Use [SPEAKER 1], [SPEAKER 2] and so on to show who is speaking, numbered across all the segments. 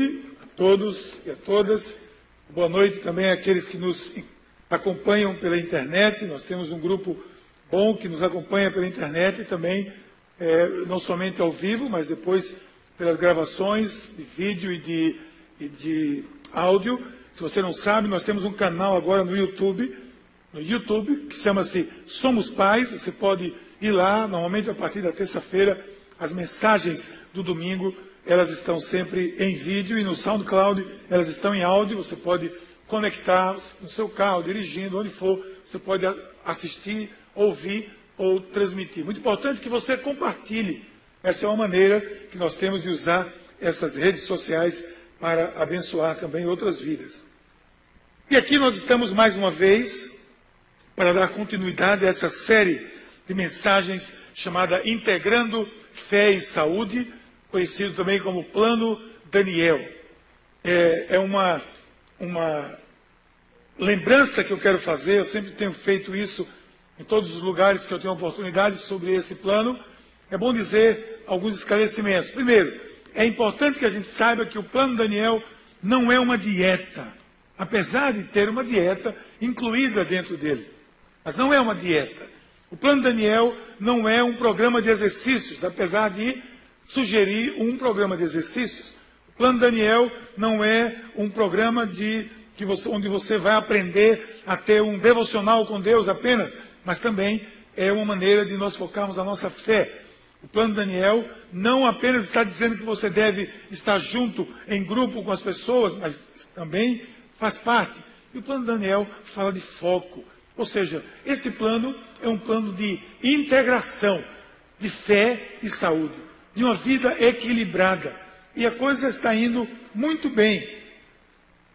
[SPEAKER 1] noite a todos e a todas. Boa noite também àqueles que nos acompanham pela internet. Nós temos um grupo bom que nos acompanha pela internet e também, é, não somente ao vivo, mas depois pelas gravações de vídeo e de, e de áudio. Se você não sabe, nós temos um canal agora no YouTube, no YouTube, que chama-se Somos Pais. Você pode ir lá, normalmente a partir da terça-feira, as mensagens do domingo, elas estão sempre em vídeo e no SoundCloud elas estão em áudio. Você pode conectar no seu carro, dirigindo, onde for, você pode assistir, ouvir ou transmitir. Muito importante que você compartilhe. Essa é uma maneira que nós temos de usar essas redes sociais para abençoar também outras vidas. E aqui nós estamos mais uma vez para dar continuidade a essa série de mensagens chamada Integrando Fé e Saúde, conhecido também como Plano Daniel. É, é uma, uma lembrança que eu quero fazer, eu sempre tenho feito isso em todos os lugares que eu tenho oportunidade sobre esse plano. É bom dizer alguns esclarecimentos. Primeiro, é importante que a gente saiba que o plano Daniel não é uma dieta, apesar de ter uma dieta incluída dentro dele. Mas não é uma dieta. O Plano Daniel não é um programa de exercícios, apesar de sugerir um programa de exercícios. O Plano Daniel não é um programa de, que você, onde você vai aprender a ter um devocional com Deus apenas, mas também é uma maneira de nós focarmos a nossa fé. O Plano Daniel não apenas está dizendo que você deve estar junto em grupo com as pessoas, mas também faz parte. E o Plano Daniel fala de foco. Ou seja, esse plano é um plano de integração de fé e saúde, de uma vida equilibrada. E a coisa está indo muito bem.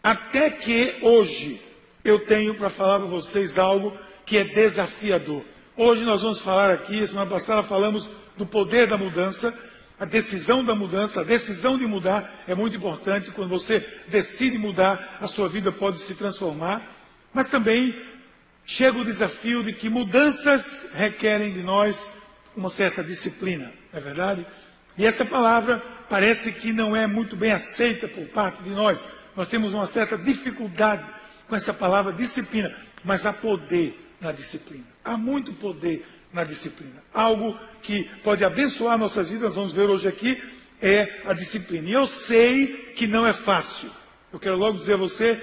[SPEAKER 1] Até que hoje eu tenho para falar para vocês algo que é desafiador. Hoje nós vamos falar aqui, semana passada falamos do poder da mudança, a decisão da mudança, a decisão de mudar é muito importante. Quando você decide mudar, a sua vida pode se transformar. Mas também chega o desafio de que mudanças requerem de nós uma certa disciplina, não é verdade? E essa palavra parece que não é muito bem aceita por parte de nós. Nós temos uma certa dificuldade com essa palavra disciplina, mas há poder na disciplina. Há muito poder na disciplina. Algo que pode abençoar nossas vidas, nós vamos ver hoje aqui, é a disciplina. E eu sei que não é fácil. Eu quero logo dizer a você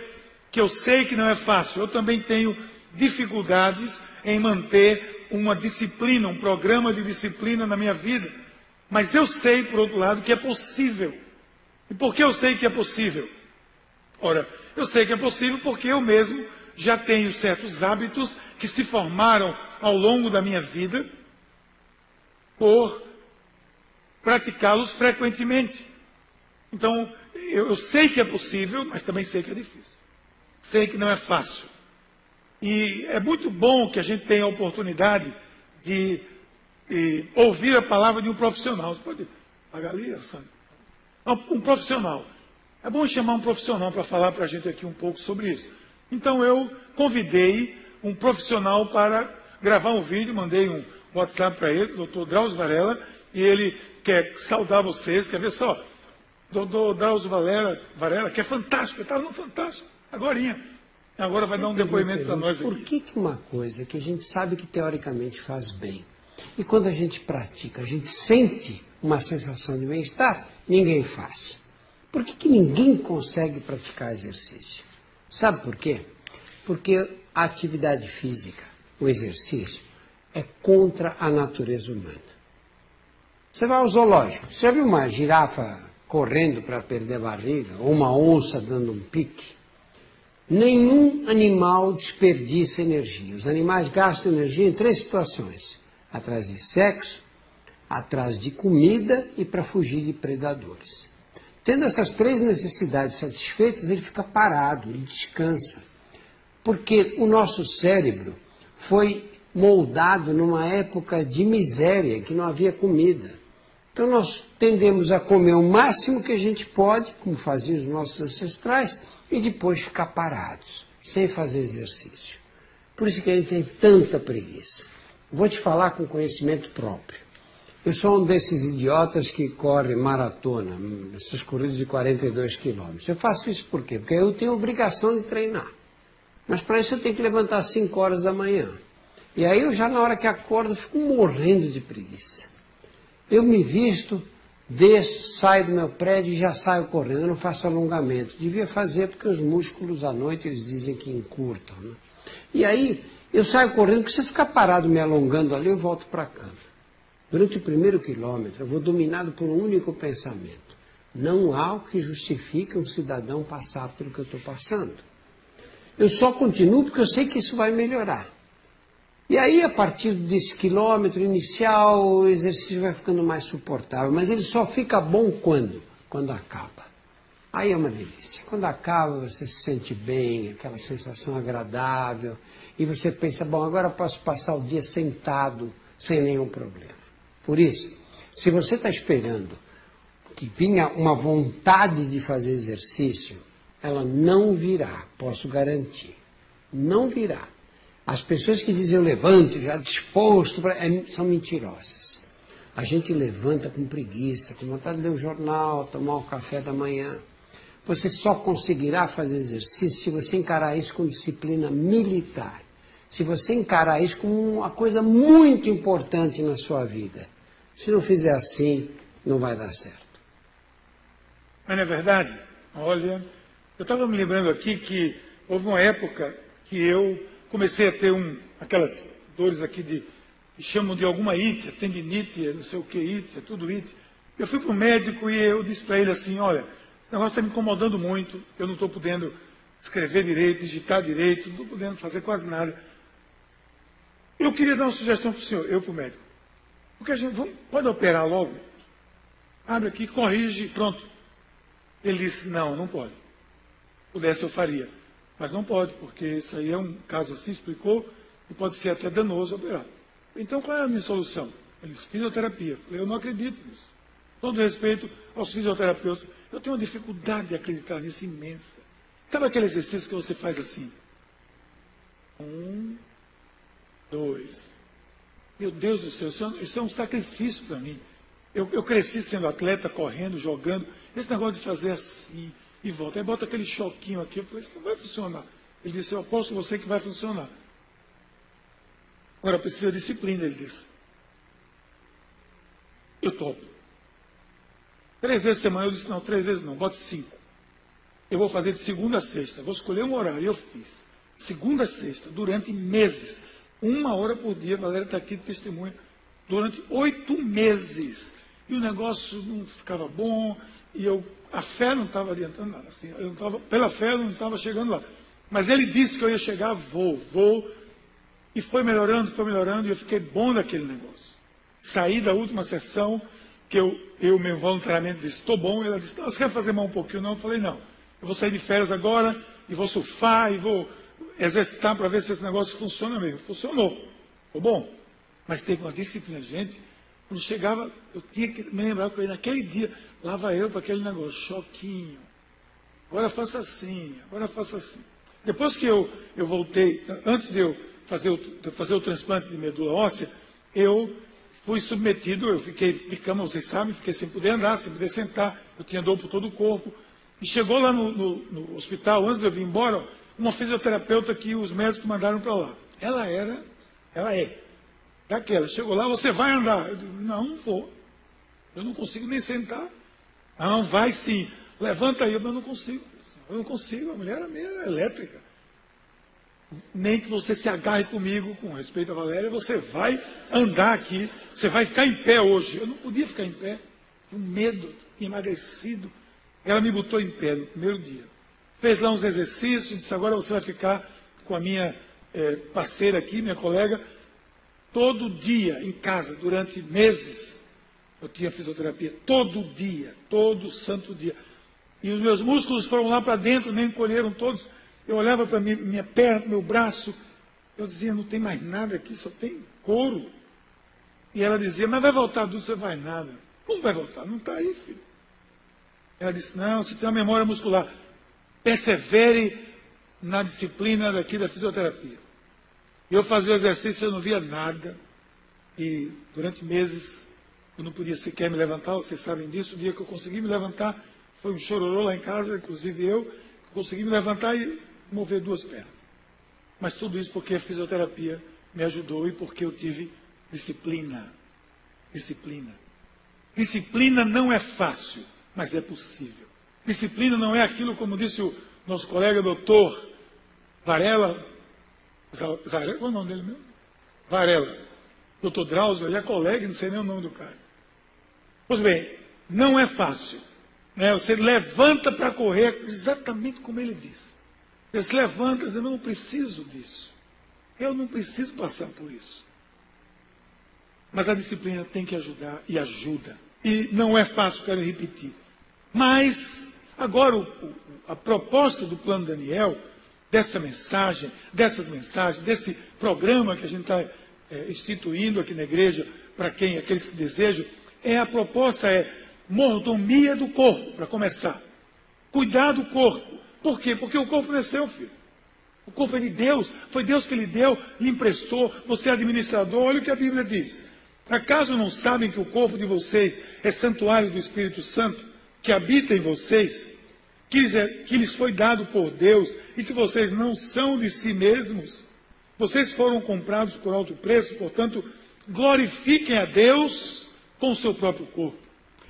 [SPEAKER 1] que eu sei que não é fácil. Eu também tenho dificuldades em manter uma disciplina, um programa de disciplina na minha vida. Mas eu sei, por outro lado, que é possível. E por que eu sei que é possível? Ora, eu sei que é possível porque eu mesmo já tenho certos hábitos que se formaram ao longo da minha vida por praticá-los frequentemente. Então, eu, eu, sei que é possível, mas também sei que é difícil. Sei que não é fácil. E é muito bom que a gente tenha a oportunidade de, de ouvir a palavra de um profissional. Você pode pagar ali, Sandra? Um profissional. É bom chamar um profissional para falar para a gente aqui um pouco sobre isso. Então eu convidei um profissional para gravar um vídeo, mandei um WhatsApp para ele, doutor Drauzio Varela, e ele quer saudar vocês, quer ver só, doutor Drauzio Varela, Varela que é fantástico, ele estava no Fantástico, agora Agora vai dar um depoimento para nós aqui.
[SPEAKER 2] Por que, que uma coisa que a gente sabe que teoricamente faz bem, e quando a gente pratica, a gente sente uma sensação de bem-estar, ninguém faz? Por que, que ninguém consegue praticar exercício? Sabe por quê? Porque a atividade física, o exercício, é contra a natureza humana. Você vai ao zoológico, você já viu uma girafa correndo para perder a barriga, ou uma onça dando um pique? Nenhum animal desperdiça energia. Os animais gastam energia em três situações: atrás de sexo, atrás de comida e para fugir de predadores. Tendo essas três necessidades satisfeitas, ele fica parado, ele descansa. Porque o nosso cérebro foi moldado numa época de miséria, que não havia comida. Então nós tendemos a comer o máximo que a gente pode, como faziam os nossos ancestrais, e depois ficar parados, sem fazer exercício. Por isso que a gente tem tanta preguiça. Vou te falar com conhecimento próprio. Eu sou um desses idiotas que corre maratona, essas corridas de 42 quilômetros. Eu faço isso por quê? Porque eu tenho obrigação de treinar. Mas para isso eu tenho que levantar às 5 horas da manhã. E aí eu já na hora que acordo fico morrendo de preguiça. Eu me visto, desço, saio do meu prédio e já saio correndo. Eu não faço alongamento. Devia fazer porque os músculos à noite eles dizem que encurtam. Né? E aí eu saio correndo, porque se eu ficar parado me alongando ali, eu volto para cama. Durante o primeiro quilômetro, eu vou dominado por um único pensamento. Não há o que justifique um cidadão passar pelo que eu estou passando. Eu só continuo porque eu sei que isso vai melhorar. E aí, a partir desse quilômetro inicial, o exercício vai ficando mais suportável. Mas ele só fica bom quando? Quando acaba. Aí é uma delícia. Quando acaba, você se sente bem, aquela sensação agradável. E você pensa, bom, agora posso passar o dia sentado sem nenhum problema. Por isso, se você está esperando que vinha uma vontade de fazer exercício, ela não virá, posso garantir. Não virá. As pessoas que dizem eu levanto já disposto, pra... é, são mentirosas. A gente levanta com preguiça, com vontade de ler o jornal, tomar o café da manhã. Você só conseguirá fazer exercício se você encarar isso com disciplina militar. Se você encarar isso como uma coisa muito importante na sua vida. Se não fizer assim, não vai dar certo.
[SPEAKER 1] Mas não é verdade? Olha, eu estava me lembrando aqui que houve uma época que eu comecei a ter um, aquelas dores aqui de, que chamam de alguma ítia, tendinite, não sei o que ítia, tudo ítia. Eu fui para o médico e eu disse para ele assim, olha, esse negócio está me incomodando muito, eu não estou podendo escrever direito, digitar direito, não estou podendo fazer quase nada. Eu queria dar uma sugestão para o senhor, eu para o médico. Porque a gente vamos, pode operar logo? Abre aqui, corrige, pronto. Ele disse, não, não pode. Se pudesse, eu faria. Mas não pode, porque isso aí é um caso assim, explicou, e pode ser até danoso operar. Então, qual é a minha solução? Ele disse, fisioterapia. Eu falei, eu não acredito nisso. Todo respeito aos fisioterapeutas, eu tenho uma dificuldade de acreditar nisso imensa. Sabe aquele exercício que você faz assim? Um, dois, meu Deus do céu, isso é um sacrifício para mim. Eu, eu, cresci sendo atleta, correndo, jogando. Esse negócio de fazer assim e volta. Aí bota aquele choquinho aqui. Eu falei, isso não vai funcionar. Ele disse, eu aposto você que vai funcionar. Agora precisa de disciplina, ele disse. Eu topo. Três vezes por semana, eu disse, não, três vezes não, bote cinco. Eu vou fazer de segunda a sexta. Vou escolher um horário. Eu fiz. Segunda a sexta, durante meses. Uma hora por dia, a Valéria está aqui de testemunha, durante oito meses. E o negócio não ficava bom, e eu, a fé não estava adiantando nada. Assim, eu tava, pela fé eu não estava chegando lá. Mas ele disse que eu ia chegar, vou, vou. E foi melhorando, foi melhorando, e eu fiquei bom daquele negócio. Saí da última sessão, que eu, eu meu voluntariamente disse, estou bom. E ela disse, não, você quer fazer mais um pouquinho? Não, eu falei, não. Eu vou sair de férias agora, e vou surfar, e vou exercitar para ver se esse negócio funciona mesmo. Funcionou. Ficou bom. Mas teve uma disciplina, gente. Quando chegava, eu tinha que me lembrar que naquele dia, lá vai eu para aquele negócio, choquinho. Agora faça assim, agora faça assim. Depois que eu, eu voltei, antes de eu fazer o, de fazer o transplante de medula óssea, eu fui submetido, eu fiquei de cama, vocês sabem, fiquei sem poder andar, sem poder sentar, eu tinha dor por todo o corpo. E chegou lá no, no, no hospital, antes de eu vir embora, uma fisioterapeuta que os médicos mandaram para lá. Ela era, ela é, daquela. Chegou lá, você vai andar? Eu digo, não, não vou. Eu não consigo nem sentar. Não, vai sim. Levanta aí, mas eu não consigo. Eu não consigo, a mulher era meio elétrica. Nem que você se agarre comigo, com respeito a Valéria, você vai andar aqui, você vai ficar em pé hoje. Eu não podia ficar em pé, com medo, emagrecido. Ela me botou em pé no primeiro dia fez lá uns exercícios, disse, agora você vai ficar com a minha é, parceira aqui, minha colega, todo dia em casa, durante meses. Eu tinha fisioterapia todo dia, todo santo dia. E os meus músculos foram lá para dentro, nem encolheram todos. Eu olhava para minha, minha perna, meu braço, eu dizia, não tem mais nada aqui, só tem couro. E ela dizia, mas vai voltar tudo, você vai nada. Como vai voltar? Não está aí, filho. Ela disse, não, você tem uma memória muscular persevere na disciplina daqui da fisioterapia. Eu fazia o exercício, eu não via nada. E durante meses Eu não podia sequer me levantar, vocês sabem disso. O dia que eu consegui me levantar, foi um chororô lá em casa, inclusive eu, consegui me levantar e mover duas pernas. Mas tudo isso porque a fisioterapia me ajudou e porque eu tive disciplina. Disciplina. Disciplina não é fácil, mas é possível. Disciplina não é aquilo, como disse o nosso colega doutor Varela. Qual é o nome dele mesmo? Varela. Doutor Drauzio, ele é colega, não sei nem o nome do cara. Pois bem, não é fácil. Né? Você levanta para correr exatamente como ele diz. Você se levanta dizendo, eu não preciso disso. Eu não preciso passar por isso. Mas a disciplina tem que ajudar e ajuda. E não é fácil, quero repetir. Mas, agora, o, o, a proposta do plano Daniel, dessa mensagem, dessas mensagens, desse programa que a gente está é, instituindo aqui na igreja, para quem, aqueles que desejam, é a proposta é mordomia do corpo, para começar. Cuidar do corpo. Por quê? Porque o corpo não é seu, filho. O corpo é de Deus. Foi Deus que lhe deu, lhe emprestou. Você é administrador. Olha o que a Bíblia diz. Acaso não sabem que o corpo de vocês é santuário do Espírito Santo, que habita em vocês, que lhes, é, que lhes foi dado por Deus e que vocês não são de si mesmos? Vocês foram comprados por alto preço, portanto, glorifiquem a Deus com o seu próprio corpo.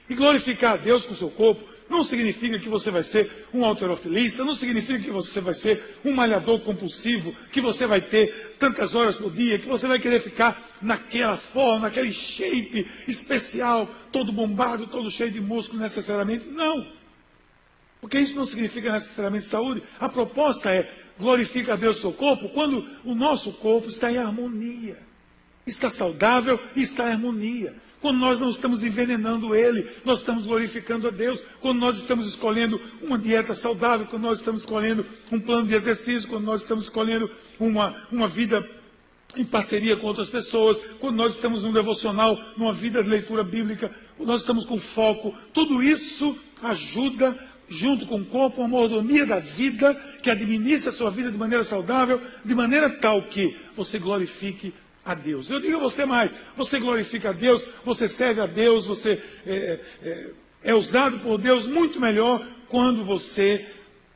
[SPEAKER 1] E glorificar a Deus com o seu corpo não significa que você vai ser um alterofilista, não significa que você vai ser um malhador compulsivo, que você vai ter tantas horas por dia, que você vai querer ficar naquela forma, naquele shape especial, todo bombado, todo cheio de músculo necessariamente. Não. Porque isso não significa necessariamente saúde. A proposta é glorifica a Deus o seu corpo quando o nosso corpo está em harmonia. Está saudável e está em harmonia quando nós não estamos envenenando ele, nós estamos glorificando a Deus, quando nós estamos escolhendo uma dieta saudável, quando nós estamos escolhendo um plano de exercício, quando nós estamos escolhendo uma, uma vida em parceria com outras pessoas, quando nós estamos num devocional, numa vida de leitura bíblica, quando nós estamos com foco, tudo isso ajuda, junto com o corpo, a mordomia da vida, que administra a sua vida de maneira saudável, de maneira tal que você glorifique a Deus. Eu digo a você mais: você glorifica a Deus, você serve a Deus, você é, é, é usado por Deus muito melhor quando você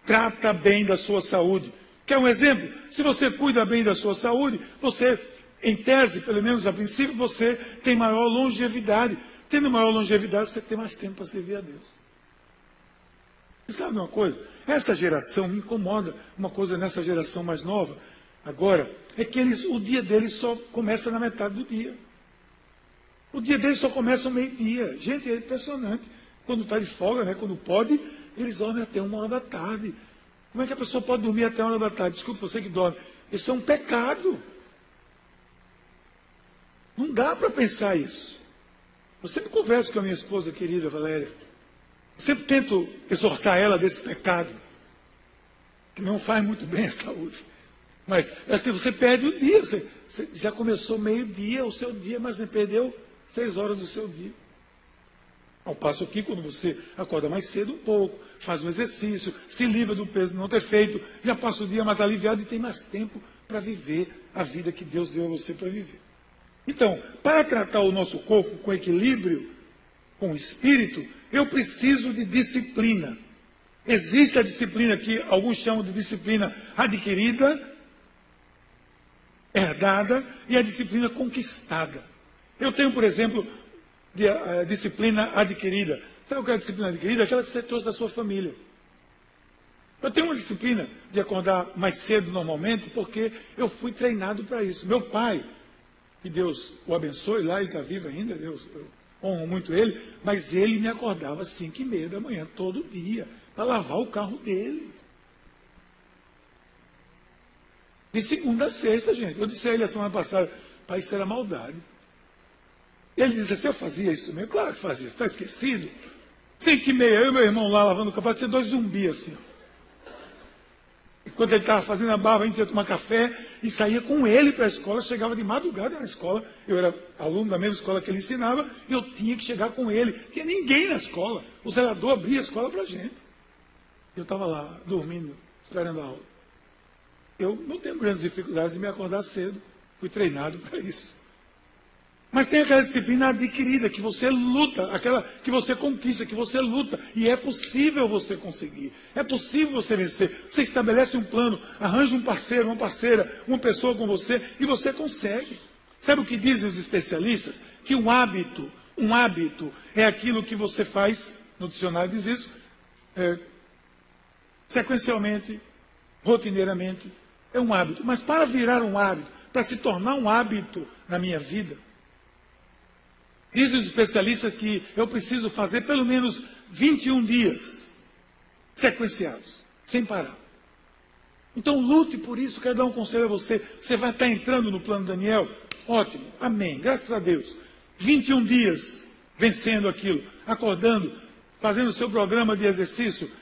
[SPEAKER 1] trata bem da sua saúde. Quer um exemplo? Se você cuida bem da sua saúde, você, em tese, pelo menos a princípio, você tem maior longevidade. Tendo maior longevidade, você tem mais tempo para servir a Deus. E sabe uma coisa? Essa geração me incomoda, uma coisa nessa geração mais nova. Agora, é que eles, o dia deles só começa na metade do dia. O dia deles só começa ao meio-dia. Gente, é impressionante. Quando está de folga, né, quando pode, eles dormem até uma hora da tarde. Como é que a pessoa pode dormir até uma hora da tarde? Desculpe você que dorme. Isso é um pecado. Não dá para pensar isso. Eu sempre converso com a minha esposa querida Valéria. Eu sempre tento exortar ela desse pecado, que não faz muito bem à saúde. Mas assim, você perde o dia. Você, você já começou meio-dia o seu dia, mas você perdeu seis horas do seu dia. Ao passo aqui, quando você acorda mais cedo um pouco, faz um exercício, se livra do peso de não ter feito, já passa o dia mais aliviado e tem mais tempo para viver a vida que Deus deu a você para viver. Então, para tratar o nosso corpo com equilíbrio, com espírito, eu preciso de disciplina. Existe a disciplina que alguns chamam de disciplina adquirida herdada e a disciplina conquistada. Eu tenho, por exemplo, a, disciplina adquirida. Sabe o que é a disciplina adquirida? Aquela que você trouxe da sua família. Eu tenho uma disciplina de acordar mais cedo normalmente, porque eu fui treinado para isso. Meu pai, que Deus o abençoe lá, ele está vivo ainda, Deus, eu honro muito ele, mas ele me acordava às 5 e meia da manhã, todo dia, para lavar o carro dele. De segunda a sexta, gente. Eu disse a ele a semana passada, pai, isso era maldade. Ele disse assim, eu fazia isso mesmo? Claro que fazia, está esquecido? Cinco e meia, eu e meu irmão lá lavando o capacete, ser dois zumbis assim. Enquanto ele estava fazendo a barba, a gente ia tomar café e saía com ele para a escola, chegava de madrugada na escola. Eu era aluno da mesma escola que ele ensinava, e eu tinha que chegar com ele. Tinha ninguém na escola. O zelador abria a escola para a gente. Eu estava lá, dormindo, esperando a aula. Eu não tenho grandes dificuldades em me acordar cedo. Fui treinado para isso. Mas tem aquela disciplina adquirida, que você luta, aquela que você conquista, que você luta. E é possível você conseguir. É possível você vencer. Você estabelece um plano, arranja um parceiro, uma parceira, uma pessoa com você, e você consegue. Sabe o que dizem os especialistas? Que um hábito, um hábito é aquilo que você faz, no dicionário diz isso, é, sequencialmente, rotineiramente, é um hábito. Mas para virar um hábito, para se tornar um hábito na minha vida, Dizem os especialistas que eu preciso fazer pelo menos 21 dias sequenciados, sem parar. Então lute por isso, quero dar um conselho a você. Você vai estar entrando no plano Daniel? Ótimo, amém, graças a Deus. 21 dias vencendo aquilo, acordando, fazendo o seu programa de exercício,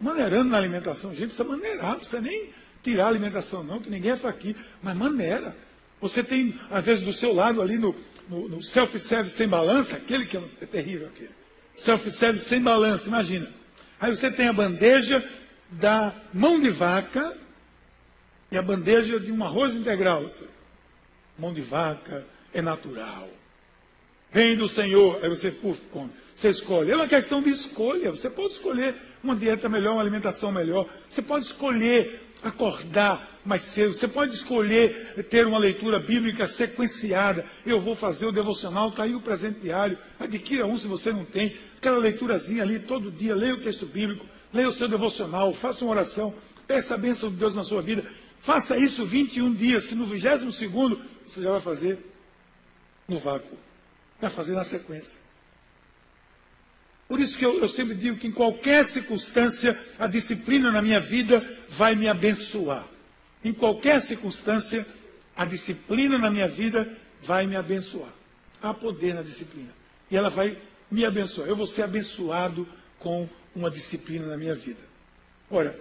[SPEAKER 1] maneirando na alimentação. Gente, precisa maneirar, não precisa nem tirar a alimentação, não, que ninguém é faqui, mas maneira. Você tem, às vezes, do seu lado ali no, no, no self-service sem balança, aquele que é, é terrível aquele. Self-service sem balança, imagina. Aí você tem a bandeja da mão de vaca e a bandeja de um arroz integral. Mão de vaca é natural. Vem do Senhor, aí você, puf, come. Você escolhe. É uma questão de escolha. Você pode escolher uma dieta melhor, uma alimentação melhor. Você pode escolher acordar mais cedo. Você pode escolher ter uma leitura bíblica sequenciada. Eu vou fazer o devocional, está aí o presente diário. Adquira um se você não tem. Aquela leiturazinha ali todo dia. Leia o texto bíblico, leia o seu devocional, faça uma oração, peça a bênção de Deus na sua vida. Faça isso 21 dias, que no 22 segundo você já vai fazer no vácuo. Vai fazer na sequência. Por isso que eu, eu, sempre digo que em qualquer circunstância, a disciplina na minha vida vai me abençoar. Em qualquer circunstância, a disciplina na minha vida vai me abençoar. Há poder na disciplina. E ela vai me abençoar. Eu vou ser abençoado com uma disciplina na minha vida. Ora,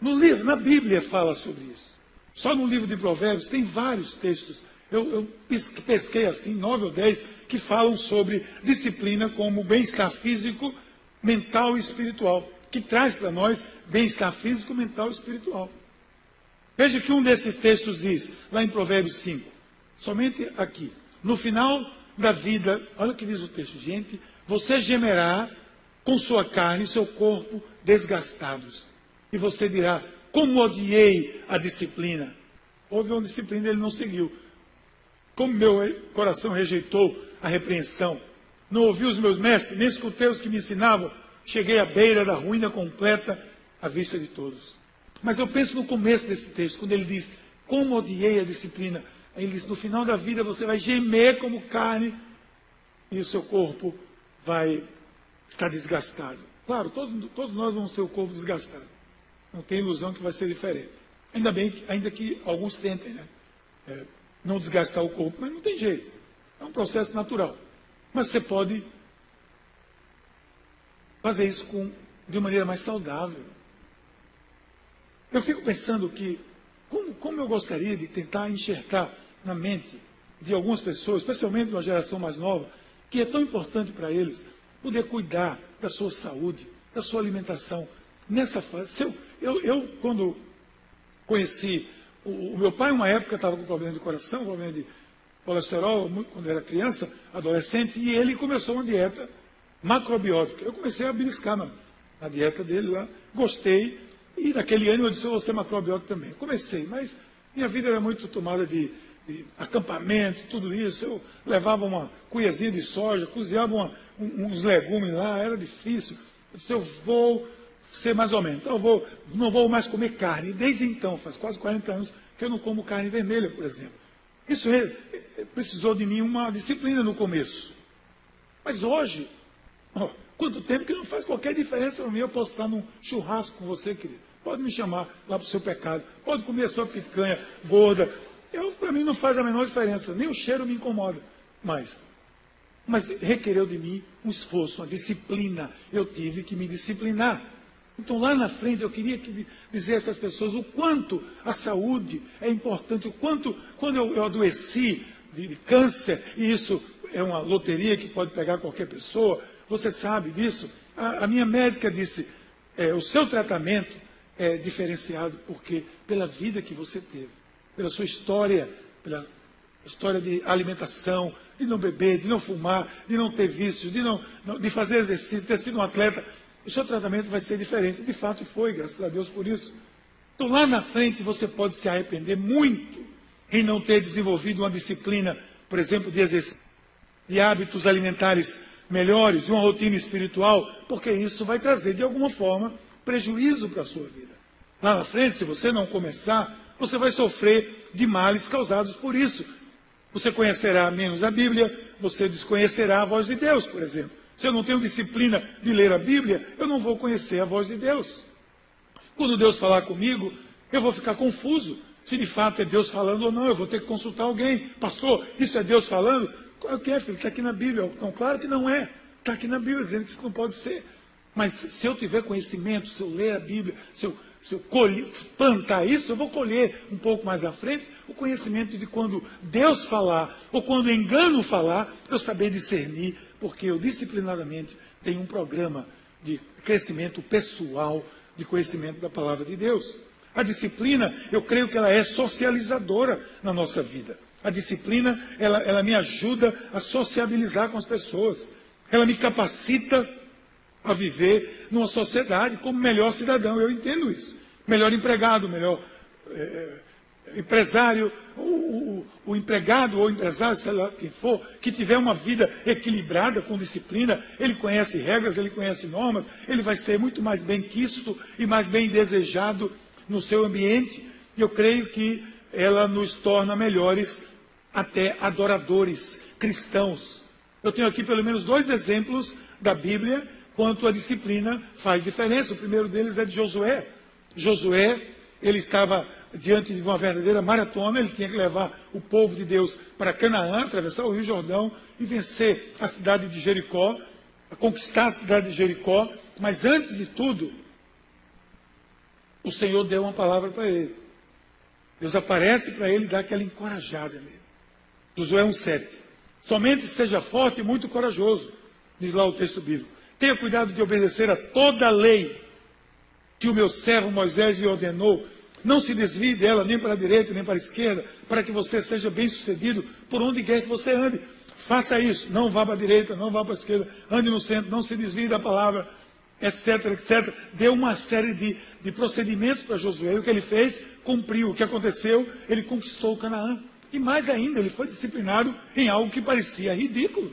[SPEAKER 1] no livro, na Bíblia fala sobre isso. Só no livro de Provérbios tem vários textos. Eu, eu pesquei assim, nove ou dez, que falam sobre disciplina como bem-estar físico, mental e espiritual, que traz para nós bem-estar físico, mental e espiritual. Veja que um desses textos diz, lá em Provérbios 5, somente aqui, no final da vida, olha o que diz o texto, gente, você gemerá com sua carne e seu corpo desgastados. E você dirá, como odiei a disciplina. Houve uma disciplina ele não seguiu. Como meu coração rejeitou a repreensão. Não ouvi os meus mestres, nem escutei os que me ensinavam. Cheguei à beira da ruína completa à vista de todos. Mas eu penso no começo desse texto, quando ele diz: Como odiei a disciplina. Ele diz: No final da vida você vai gemer como carne e o seu corpo vai estar desgastado. Claro, todos, todos nós vamos ter o corpo desgastado. Não tem ilusão que vai ser diferente. Ainda bem, ainda que alguns tentem, né? É, não desgastar o corpo, mas não tem jeito. É um processo natural. Mas você pode fazer isso com, de maneira mais saudável. Eu fico pensando que, como, como eu gostaria de tentar enxertar na mente de algumas pessoas, especialmente de uma geração mais nova, que é tão importante para eles poder cuidar da sua saúde, da sua alimentação. Nessa fase, eu, eu, eu quando conheci o, o, meu pai, uma época, estava com problema de coração, problema de colesterol quando era criança, adolescente, e ele começou uma dieta macrobiótica. Eu comecei a beliscar na, na dieta dele lá, gostei, e naquele ano eu disse, eu vou ser macrobiótico também. Comecei, mas minha vida era muito tomada de, de acampamento, tudo isso. Eu levava uma cuiazinha de soja, cozinhava uma, um, uns legumes lá, era difícil. Eu disse, eu vou ser mais ou menos. Então eu vou, não vou mais comer carne. Desde então, faz quase 40 anos que eu não como carne vermelha, por exemplo. Isso precisou de mim uma disciplina no começo. Mas hoje, ó, quanto tempo que não faz qualquer diferença para mim, eu posso num churrasco com você, querido. Pode me chamar lá para o seu pecado. Pode comer a sua picanha gorda. Para mim não faz a menor diferença. Nem o cheiro me incomoda. Mas, mas requereu de mim um esforço, uma disciplina. Eu tive que me disciplinar. Então, lá na frente, eu queria dizer a essas pessoas o quanto a saúde é importante, o quanto, quando eu, eu adoeci de câncer, e isso é uma loteria que pode pegar qualquer pessoa, você sabe disso. A, a minha médica disse: é, o seu tratamento é diferenciado porque pela vida que você teve, pela sua história, pela história de alimentação, de não beber, de não fumar, de não ter vícios, de, não, de fazer exercício, de ter sido um atleta, o seu tratamento vai ser diferente. De fato foi, graças a Deus por isso. Então lá na frente você pode se arrepender muito em não ter desenvolvido uma disciplina, por exemplo, de exercício, de hábitos alimentares melhores, de uma rotina espiritual, porque isso vai trazer de alguma forma prejuízo para a sua vida. Lá na frente, se você não começar, você vai sofrer de males causados por isso. Você conhecerá menos a Bíblia, você desconhecerá a voz de Deus, por exemplo. Se eu não tenho disciplina de ler a Bíblia, eu não vou conhecer a voz de Deus. Quando Deus falar comigo, eu vou ficar confuso se de fato é Deus falando ou não. Eu vou ter que consultar alguém. Pastor, isso é Deus falando? O que é, filho? Está aqui na Bíblia. Então, claro que não é. Está aqui na Bíblia dizendo que isso não pode ser. Mas se eu tiver conhecimento, se eu ler a Bíblia, se eu se eu colher, plantar isso, eu vou colher um pouco mais à frente o conhecimento de quando Deus falar ou quando engano falar, eu saber discernir, porque eu disciplinadamente tenho um programa de crescimento pessoal, de conhecimento da palavra de Deus. A disciplina, eu creio que ela é socializadora na nossa vida. A disciplina, ela, ela me ajuda a sociabilizar com as pessoas. Ela me capacita a viver numa sociedade como melhor cidadão. Eu entendo isso. Melhor empregado, melhor é, empresário, o, o, empregado ou empresário, sei lá quem for, que tiver uma vida equilibrada, com disciplina, ele conhece regras, ele conhece normas, ele vai ser muito mais bem quisto e mais bem desejado no seu ambiente. E eu creio que ela nos torna melhores, até adoradores cristãos. Eu tenho aqui pelo menos dois exemplos da Bíblia quanto a disciplina faz diferença. O primeiro deles é de Josué. Josué, ele estava diante de uma verdadeira maratona, ele tinha que levar o povo de Deus para Canaã, atravessar o Rio Jordão e vencer a cidade de Jericó, conquistar a cidade de Jericó, mas antes de tudo, o Senhor deu uma palavra para ele. Deus aparece para ele e dá aquela encorajada nele. Josué 1,7. Somente seja forte e muito corajoso, diz lá o texto bíblico. Tenha cuidado de obedecer a toda a lei que o meu servo Moisés lhe ordenou. Não se desvie dela nem para a direita nem para a esquerda, para que você seja bem sucedido por onde quer que você ande. Faça isso, não vá para a direita, não vá para a esquerda, ande no centro, não se desvie da palavra, etc, etc. Deu uma série de, de procedimentos para Josué. E o que ele fez? Cumpriu. O que aconteceu? Ele conquistou o Canaã. E mais ainda, ele foi disciplinado em algo que parecia ridículo.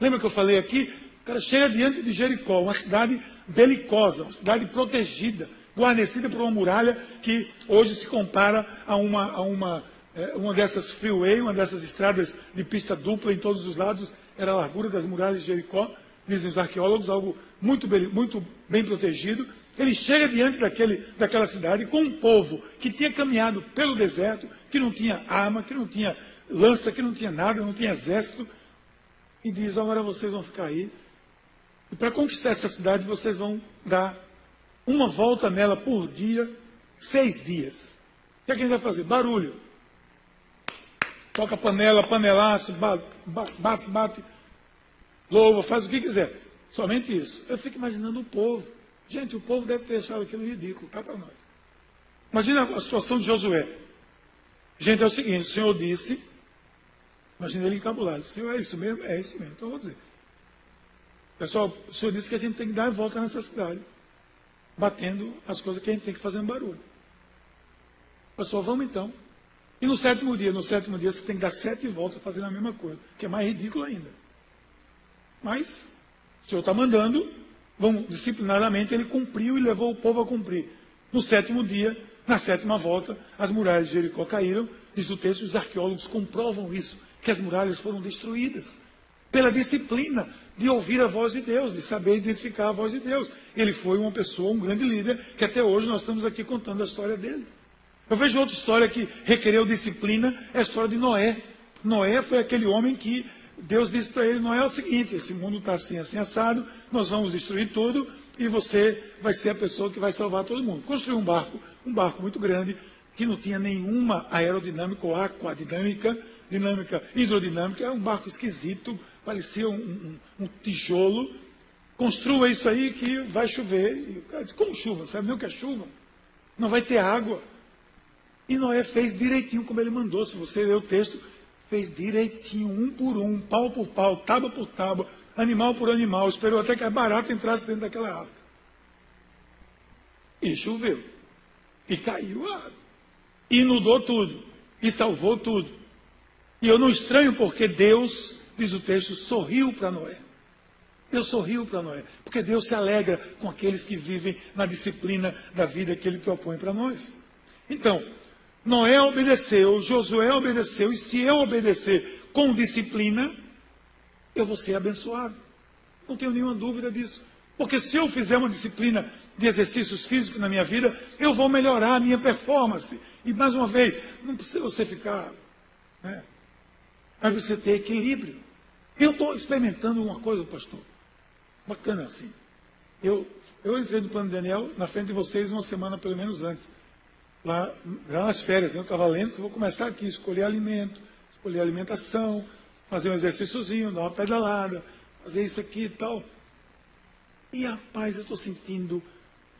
[SPEAKER 1] Lembra que eu falei aqui cara chega diante de Jericó, uma cidade belicosa, uma cidade protegida, guarnecida por uma muralha que hoje se compara a uma, a uma, é, uma dessas freeway, uma dessas estradas de pista dupla em todos os lados, era a largura das muralhas de Jericó, dizem os arqueólogos, algo muito bem, muito bem protegido. Ele chega diante daquele, daquela cidade com um povo que tinha caminhado pelo deserto, que não tinha arma, que não tinha lança, que não tinha nada, não tinha exército, e diz: agora vocês vão ficar aí e para conquistar essa cidade, vocês vão dar uma volta nela por dia, seis dias. O que, é que a gente vai fazer? Barulho. Toca panela, panelaço, bate, bate, bate, louva, faz o que quiser. Somente isso. Eu fico imaginando o povo. Gente, o povo deve ter achado aquilo ridículo, cá para nós. Imagina a situação de Josué. Gente, é o seguinte, o Senhor disse, imagina ele encabulado, Senhor, é isso mesmo? É isso mesmo. Então eu vou dizer. Pessoal, o senhor disse que a gente tem que dar a volta nessa cidade, batendo as coisas que a gente tem que fazer barulho. Pessoal, vamos então. E no sétimo dia, no sétimo dia você tem que dar sete voltas fazendo a mesma coisa, que é mais ridículo ainda. Mas o Senhor está mandando, vamos disciplinadamente, ele cumpriu e levou o povo a cumprir. No sétimo dia, na sétima volta, as muralhas de Jericó caíram, diz o texto, os arqueólogos comprovam isso, que as muralhas foram destruídas pela disciplina, de ouvir a voz de Deus, de saber identificar a voz de Deus. Ele foi uma pessoa, um grande líder, que até hoje nós estamos aqui contando a história dele. Eu vejo outra história que requereu disciplina, é a história de Noé. Noé foi aquele homem que Deus disse para ele: Noé é o seguinte, esse mundo está assim, assim, assado, nós vamos destruir tudo e você vai ser a pessoa que vai salvar todo mundo. Construiu um barco, um barco muito grande, que não tinha nenhuma aerodinâmica ou aquadinâmica, dinâmica, hidrodinâmica, era um barco esquisito, parecia um, um, um tijolo. Construa isso aí que vai chover. E disse, Como chuva? Sabe nem o que é chuva? Não vai ter água. E Noé fez direitinho como ele mandou. Se você ler o texto, fez direitinho, um por um, pau por pau, tábua por tábua, animal por animal, esperou até que a barata entrasse dentro daquela arca. E choveu. E caiu a água. E inundou tudo. E salvou tudo. E eu não estranho porque Deus, diz o texto, sorriu para Noé. Deus sorriu para Noé, porque Deus se alegra com aqueles que vivem na disciplina da vida que Ele propõe para nós. Então, Noé obedeceu, Josué obedeceu, e se eu obedecer com disciplina, eu vou ser abençoado. Não tenho nenhuma dúvida disso. Porque se eu fizer uma disciplina de exercícios físicos na minha vida, eu vou melhorar a minha performance. E mais uma vez, não precisa você ficar. Né? Mas você ter equilíbrio. Eu estou experimentando uma coisa, pastor. Bacana assim. Eu, eu entrei no plano Daniel na frente de vocês uma semana pelo menos antes. Lá, lá nas férias, eu estava lendo, vou começar aqui, escolher alimento, escolher alimentação, fazer um exercíciozinho, dar uma pedalada, fazer isso aqui e tal. E rapaz, eu estou sentindo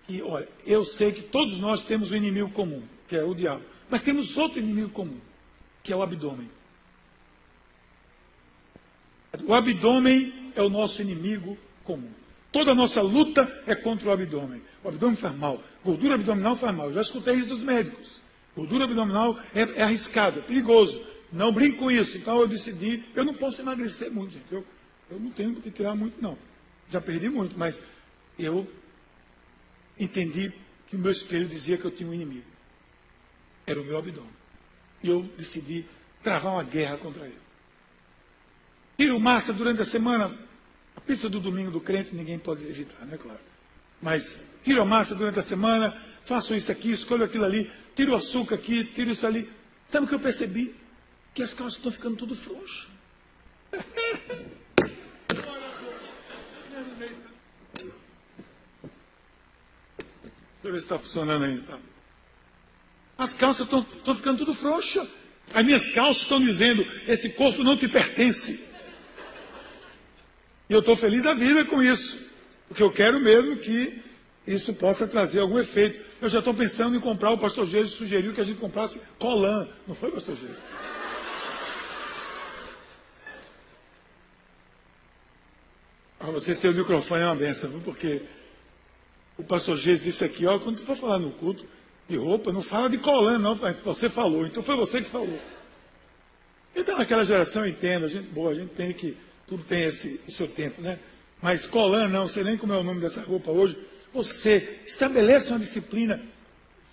[SPEAKER 1] que, olha, eu sei que todos nós temos um inimigo comum, que é o diabo. Mas temos outro inimigo comum, que é o abdômen. O abdômen é o nosso inimigo comum. Toda a nossa luta é contra o abdômen. O abdômen faz mal. Gordura abdominal faz mal. Eu já escutei isso dos médicos. Gordura abdominal é, é arriscado, é perigoso. Não brinco com isso. Então eu decidi, eu não posso emagrecer muito, gente. Eu, eu não tenho que tirar muito, não. Já perdi muito, mas eu entendi que o meu espelho dizia que eu tinha um inimigo. Era o meu abdômen. E eu decidi travar uma guerra contra ele. Tiro massa durante a semana, a pizza do domingo do crente ninguém pode evitar, né, claro. Mas tiro a massa durante a semana, faço isso aqui, escolho aquilo ali, tiro o açúcar aqui, tiro isso ali. Sabe o que eu percebi? Que as calças estão ficando tudo frouxas. Deixa eu ver se está funcionando ainda. Tá? As calças estão ficando tudo frouxas. As minhas calças estão dizendo: esse corpo não te pertence. E eu estou feliz da vida com isso. Porque eu quero mesmo que isso possa trazer algum efeito. Eu já estou pensando em comprar, o pastor Jesus sugeriu que a gente comprasse colan. Não foi, pastor Jesus? Você ter o microfone é uma benção, porque o pastor Jesus disse aqui, ó, quando tu for falar no culto de roupa, não fala de colã, não. Você falou, então foi você que falou. Então, naquela geração, eu entendo, a gente, boa, a gente tem que, tudo tem esse, o seu tempo, né? Mas colã, não, sei nem como é o nome dessa roupa hoje. Você estabelece uma disciplina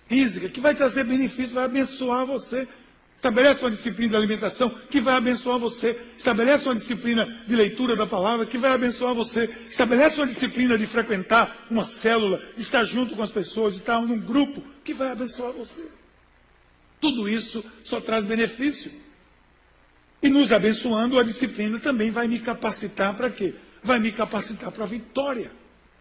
[SPEAKER 1] física que vai trazer benefícios, vai abençoar você. Estabelece uma disciplina de alimentação que vai abençoar você. Estabelece uma disciplina de leitura da palavra que vai abençoar você. Estabelece uma disciplina de frequentar uma célula, de estar junto com as pessoas, de estar num grupo que vai abençoar você. Tudo isso só traz benefício. E nos abençoando, a disciplina também vai me capacitar para quê? Vai me capacitar para a vitória.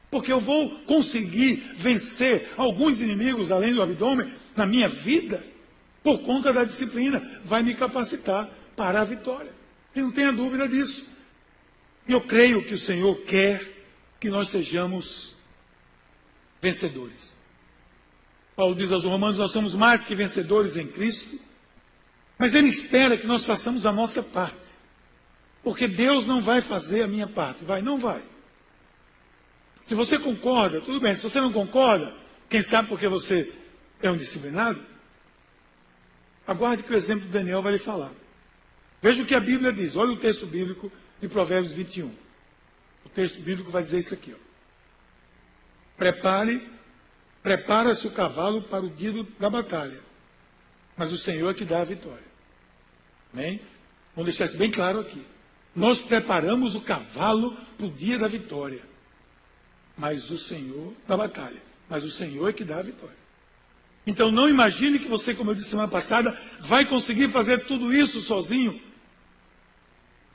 [SPEAKER 1] Porque eu vou conseguir vencer alguns inimigos além do abdômen na minha vida por conta da disciplina, vai me capacitar para a vitória. E não tenha dúvida disso. Eu creio que o Senhor quer que nós sejamos vencedores. Paulo diz aos Romanos: nós somos mais que vencedores em Cristo, mas Ele espera que nós façamos a nossa parte. Porque Deus não vai fazer a minha parte. Vai? Não vai. Se você concorda, tudo bem. Se você não concorda, quem sabe porque você é um disciplinado, Aguarde que o exemplo de Daniel vai lhe falar. Veja o que a Bíblia diz. Olha o texto bíblico de Provérbios 21. O texto bíblico vai dizer isso aqui. Ó. Prepare, prepara-se o cavalo para o dia da batalha. Mas o Senhor é que dá a vitória. Amém? Vamos deixar isso bem claro aqui. Nós preparamos o cavalo para o dia da vitória. Mas o Senhor, da batalha. Mas o Senhor é que dá a vitória. Então não imagine que você, como eu disse semana passada, vai conseguir fazer tudo isso sozinho.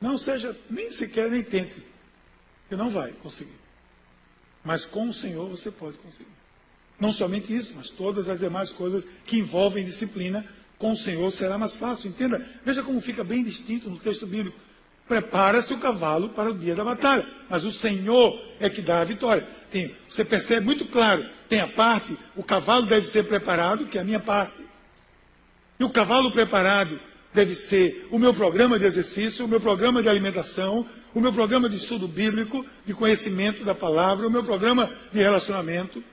[SPEAKER 1] Não seja, nem sequer, nem tente. Você não vai conseguir. Mas com o Senhor você pode conseguir. Não somente isso, mas todas as demais coisas que envolvem disciplina, com o Senhor será mais fácil. Entenda? Veja como fica bem distinto no texto bíblico. Prepara-se o cavalo para o dia da batalha, mas o Senhor é que dá a vitória. Tem, você percebe muito claro, tem a parte, o cavalo deve ser preparado, que é a minha parte. E o cavalo preparado deve ser o meu programa de exercício, o meu programa de alimentação, o meu programa de estudo bíblico, de conhecimento da palavra, o meu programa de relacionamento.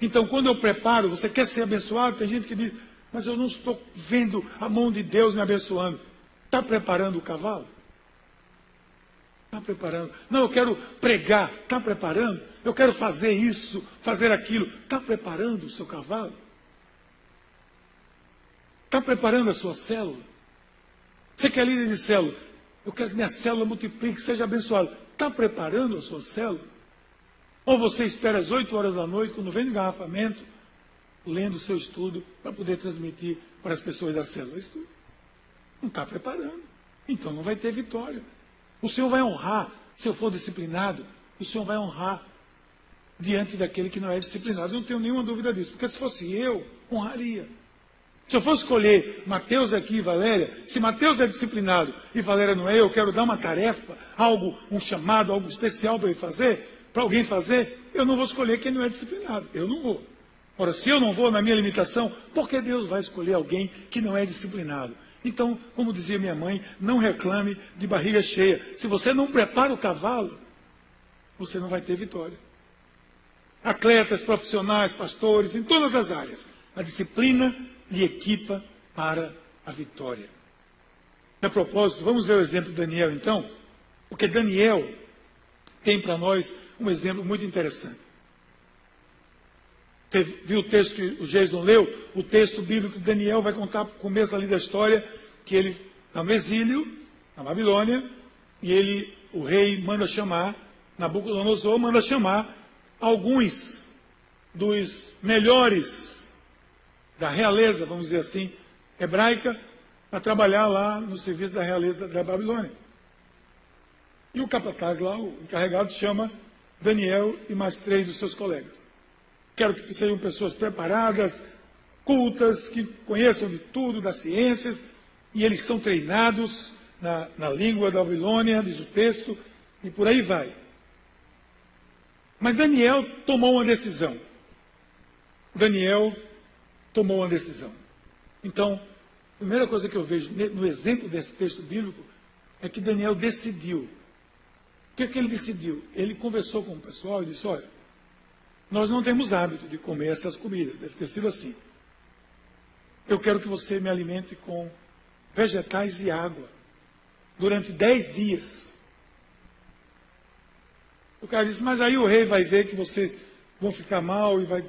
[SPEAKER 1] Então, quando eu preparo, você quer ser abençoado? Tem gente que diz, mas eu não estou vendo a mão de Deus me abençoando. Está preparando o cavalo? Está preparando. Não, eu quero pregar. Está preparando? Eu quero fazer isso, fazer aquilo. Está preparando o seu cavalo? Está preparando a sua célula? Você que é líder de célula, eu quero que minha célula multiplique, seja abençoada. Está preparando a sua célula? Ou você espera às 8 horas da noite, quando vem de engarrafamento, lendo o seu estudo, para poder transmitir para as pessoas da célula? Isso não está preparando. Então não vai ter vitória. O Senhor vai honrar, se eu for disciplinado, o Senhor vai honrar diante daquele que não é disciplinado. Eu não tenho nenhuma dúvida disso, porque se fosse eu, honraria. Se eu fosse escolher Mateus aqui e Valéria, se Mateus é disciplinado e Valéria não é, eu quero dar uma tarefa, algo, um chamado, algo especial para ele fazer, para alguém fazer, eu não vou escolher quem não é disciplinado. Eu não vou. Ora, se eu não vou na minha limitação, por que Deus vai escolher alguém que não é disciplinado? Então, como dizia minha mãe, não reclame de barriga cheia. Se você não prepara o cavalo, você não vai ter vitória. Atletas, profissionais, pastores, em todas as áreas. A disciplina lhe equipa para a vitória. A propósito, vamos ver o exemplo de Daniel então, porque Daniel tem para nós um exemplo muito interessante. Viu o texto que o Jason leu? O texto bíblico de Daniel vai contar o começo ali da história que ele está no exílio, na Babilônia, e ele, o rei manda chamar, Nabucodonosor manda chamar alguns dos melhores da realeza, vamos dizer assim, hebraica, para trabalhar lá no serviço da realeza da Babilônia. E o capataz lá, o encarregado, chama Daniel e mais três dos seus colegas. Quero que sejam pessoas preparadas, cultas, que conheçam de tudo, das ciências, e eles são treinados na, na língua da Babilônia, diz o texto, e por aí vai. Mas Daniel tomou uma decisão. Daniel tomou uma decisão. Então, a primeira coisa que eu vejo no exemplo desse texto bíblico é que Daniel decidiu. O que é que ele decidiu? Ele conversou com o pessoal e disse: Olha, nós não temos hábito de comer essas comidas, deve ter sido assim. Eu quero que você me alimente com vegetais e água durante dez dias. O cara disse, mas aí o rei vai ver que vocês vão ficar mal e vai,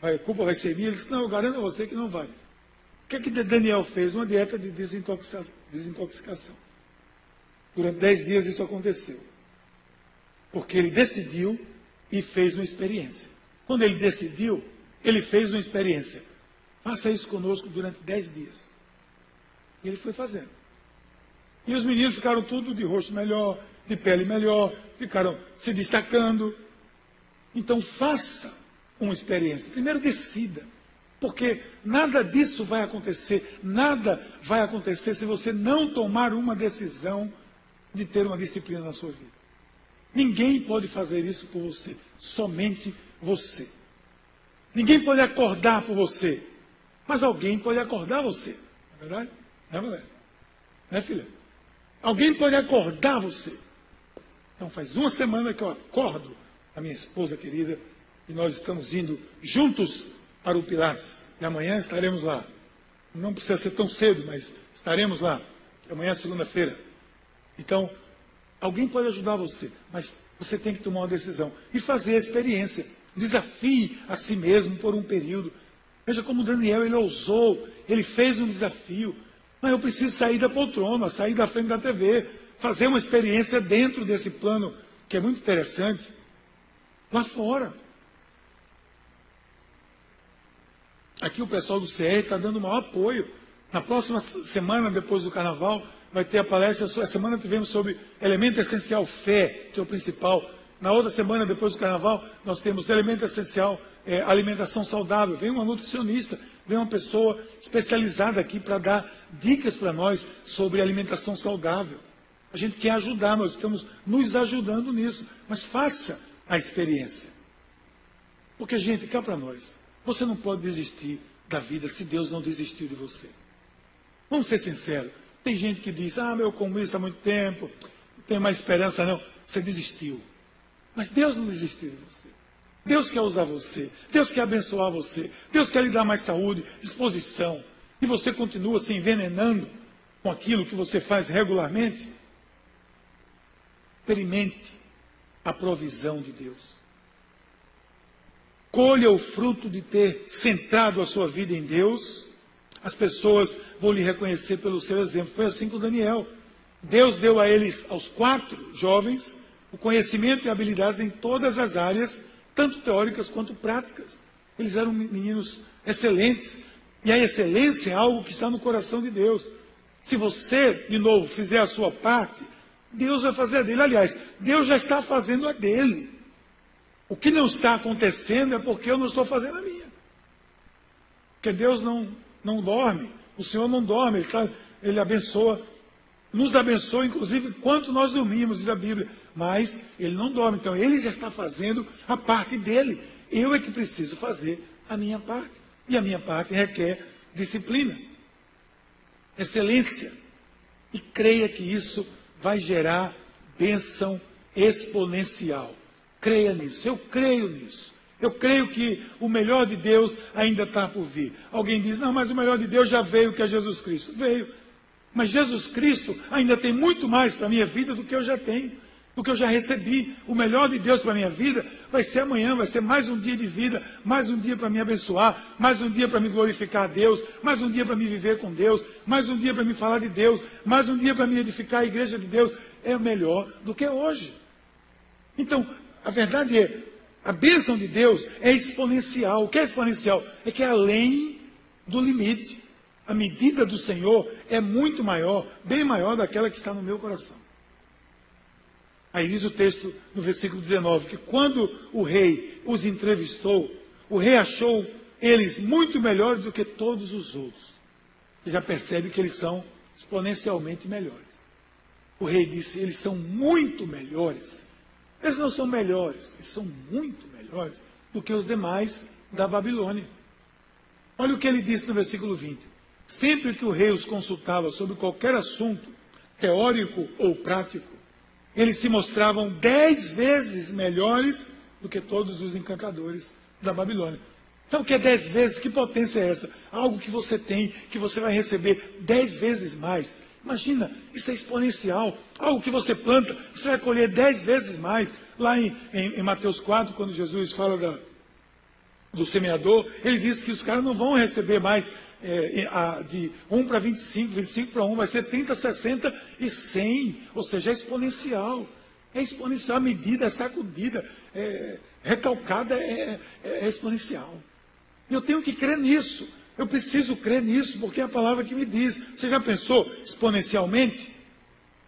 [SPEAKER 1] vai, a culpa vai ser minha. Ele disse, não, eu garanto a você que não vai. O que é que Daniel fez? Uma dieta de desintoxicação. Durante dez dias isso aconteceu. Porque ele decidiu e fez uma experiência. Quando ele decidiu, ele fez uma experiência. Faça isso conosco durante dez dias. E ele foi fazendo. E os meninos ficaram tudo de rosto melhor, de pele melhor, ficaram se destacando. Então faça uma experiência. Primeiro decida. Porque nada disso vai acontecer, nada vai acontecer se você não tomar uma decisão de ter uma disciplina na sua vida. Ninguém pode fazer isso por você, somente você. Ninguém pode acordar por você, mas alguém pode acordar você. Não é verdade? Não é verdade? Não é, filha? Alguém pode acordar você. Então faz uma semana que eu acordo a minha esposa querida e nós estamos indo juntos para o Pilates. E amanhã estaremos lá. Não precisa ser tão cedo, mas estaremos lá. Amanhã é segunda-feira. Então, Alguém pode ajudar você, mas você tem que tomar uma decisão e fazer a experiência. Desafie a si mesmo por um período. Veja como Daniel, ele ousou, ele fez um desafio. Mas eu preciso sair da poltrona, sair da frente da TV, fazer uma experiência dentro desse plano, que é muito interessante, lá fora. Aqui o pessoal do CR está dando o maior apoio. Na próxima semana, depois do carnaval, vai ter a palestra, essa semana tivemos sobre elemento essencial fé, que é o principal. Na outra semana, depois do carnaval, nós temos elemento essencial é, alimentação saudável. Vem uma nutricionista, vem uma pessoa especializada aqui para dar dicas para nós sobre alimentação saudável. A gente quer ajudar, nós estamos nos ajudando nisso, mas faça a experiência. Porque, gente, cá para nós, você não pode desistir da vida se Deus não desistiu de você. Vamos ser sinceros. Tem gente que diz, ah, meu comunista há muito tempo, não tenho mais esperança não. Você desistiu. Mas Deus não desistiu de você. Deus quer usar você. Deus quer abençoar você. Deus quer lhe dar mais saúde, disposição. E você continua se envenenando com aquilo que você faz regularmente. Experimente a provisão de Deus. Colha o fruto de ter centrado a sua vida em Deus. As pessoas vão lhe reconhecer pelo seu exemplo. Foi assim com Daniel. Deus deu a eles, aos quatro jovens, o conhecimento e habilidades em todas as áreas, tanto teóricas quanto práticas. Eles eram meninos excelentes. E a excelência é algo que está no coração de Deus. Se você, de novo, fizer a sua parte, Deus vai fazer a dele. Aliás, Deus já está fazendo a dele. O que não está acontecendo é porque eu não estou fazendo a minha. Porque Deus não, não dorme. O Senhor não dorme. Ele, está, ele abençoa, nos abençoa, inclusive, enquanto nós dormimos, diz a Bíblia. Mas Ele não dorme. Então, Ele já está fazendo a parte dele. Eu é que preciso fazer a minha parte. E a minha parte requer disciplina, excelência. E creia que isso vai gerar bênção exponencial. Creia nisso, eu creio nisso. Eu creio que o melhor de Deus ainda está por vir. Alguém diz, não, mas o melhor de Deus já veio, que é Jesus Cristo. Veio. Mas Jesus Cristo ainda tem muito mais para a minha vida do que eu já tenho, do que eu já recebi. O melhor de Deus para a minha vida vai ser amanhã, vai ser mais um dia de vida, mais um dia para me abençoar, mais um dia para me glorificar a Deus, mais um dia para me viver com Deus, mais um dia para me falar de Deus, mais um dia para me edificar a igreja de Deus. É melhor do que hoje. Então, a verdade é, a bênção de Deus é exponencial. O que é exponencial? É que é além do limite. A medida do Senhor é muito maior, bem maior daquela que está no meu coração. Aí diz o texto no versículo 19 que quando o rei os entrevistou, o rei achou eles muito melhores do que todos os outros. Você já percebe que eles são exponencialmente melhores. O rei disse: eles são muito melhores eles não são melhores, eles são muito melhores do que os demais da Babilônia. Olha o que ele disse no versículo 20. Sempre que o rei os consultava sobre qualquer assunto, teórico ou prático, eles se mostravam dez vezes melhores do que todos os encantadores da Babilônia. Então, o que é dez vezes? Que potência é essa? Algo que você tem, que você vai receber dez vezes mais. Imagina, isso é exponencial. Algo que você planta, você vai colher dez vezes mais. Lá em, em, em Mateus 4, quando Jesus fala da, do semeador, ele diz que os caras não vão receber mais é, a, de 1 para 25, 25 para 1, vai ser 30, 60 e 100. Ou seja, é exponencial. É exponencial, a medida é sacudida, é, recalcada é, é, é exponencial. Eu tenho que crer nisso. Eu preciso crer nisso, porque é a palavra que me diz. Você já pensou exponencialmente?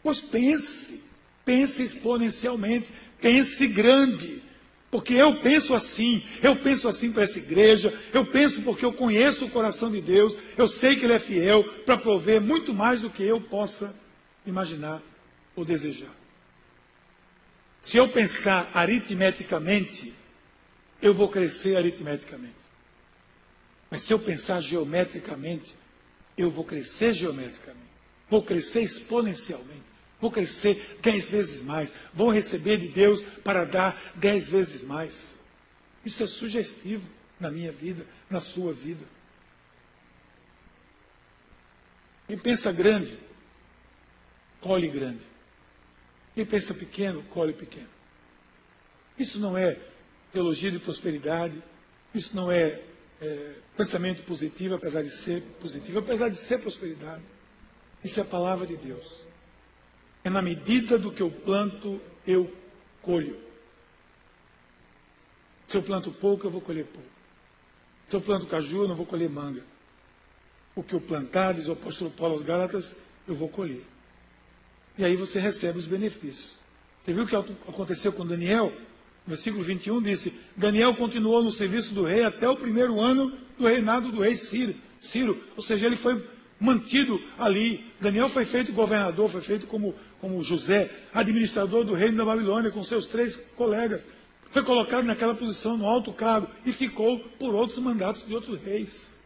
[SPEAKER 1] Pois pense, pense exponencialmente, pense grande. Porque eu penso assim, eu penso assim para essa igreja, eu penso porque eu conheço o coração de Deus, eu sei que Ele é fiel para prover muito mais do que eu possa imaginar ou desejar. Se eu pensar aritmeticamente, eu vou crescer aritmeticamente. Mas se eu pensar geometricamente, eu vou crescer geometricamente, vou crescer exponencialmente, vou crescer dez vezes mais, vou receber de Deus para dar dez vezes mais. Isso é sugestivo na minha vida, na sua vida. Quem pensa grande, colhe grande. Quem pensa pequeno, colhe pequeno. Isso não é teologia de prosperidade, isso não é é, pensamento positivo, apesar de ser positivo, apesar de ser prosperidade. Isso é a palavra de Deus. É na medida do que eu planto, eu colho. Se eu planto pouco, eu vou colher pouco. Se eu planto caju, eu não vou colher manga. O que eu plantar, diz o apóstolo Paulo aos Gálatas, eu vou colher. E aí você recebe os benefícios. Você viu o que aconteceu com Daniel? versículo 21 disse: Daniel continuou no serviço do rei até o primeiro ano do reinado do rei Ciro. Ciro ou seja, ele foi mantido ali. Daniel foi feito governador, foi feito como, como José, administrador do reino da Babilônia, com seus três colegas. Foi colocado naquela posição, no alto cargo, e ficou por outros mandatos de outros reis.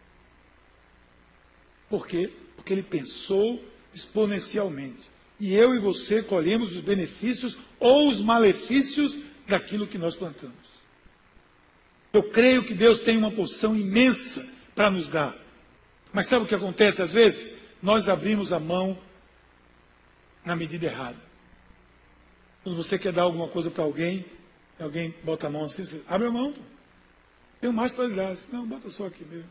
[SPEAKER 1] Por quê? Porque ele pensou exponencialmente. E eu e você colhemos os benefícios ou os malefícios daquilo que nós plantamos. Eu creio que Deus tem uma porção imensa para nos dar. Mas sabe o que acontece às vezes? Nós abrimos a mão na medida errada. Quando você quer dar alguma coisa para alguém, alguém bota a mão assim, você abre a mão. Tenho mais para lhe dar. Não, bota só aqui mesmo.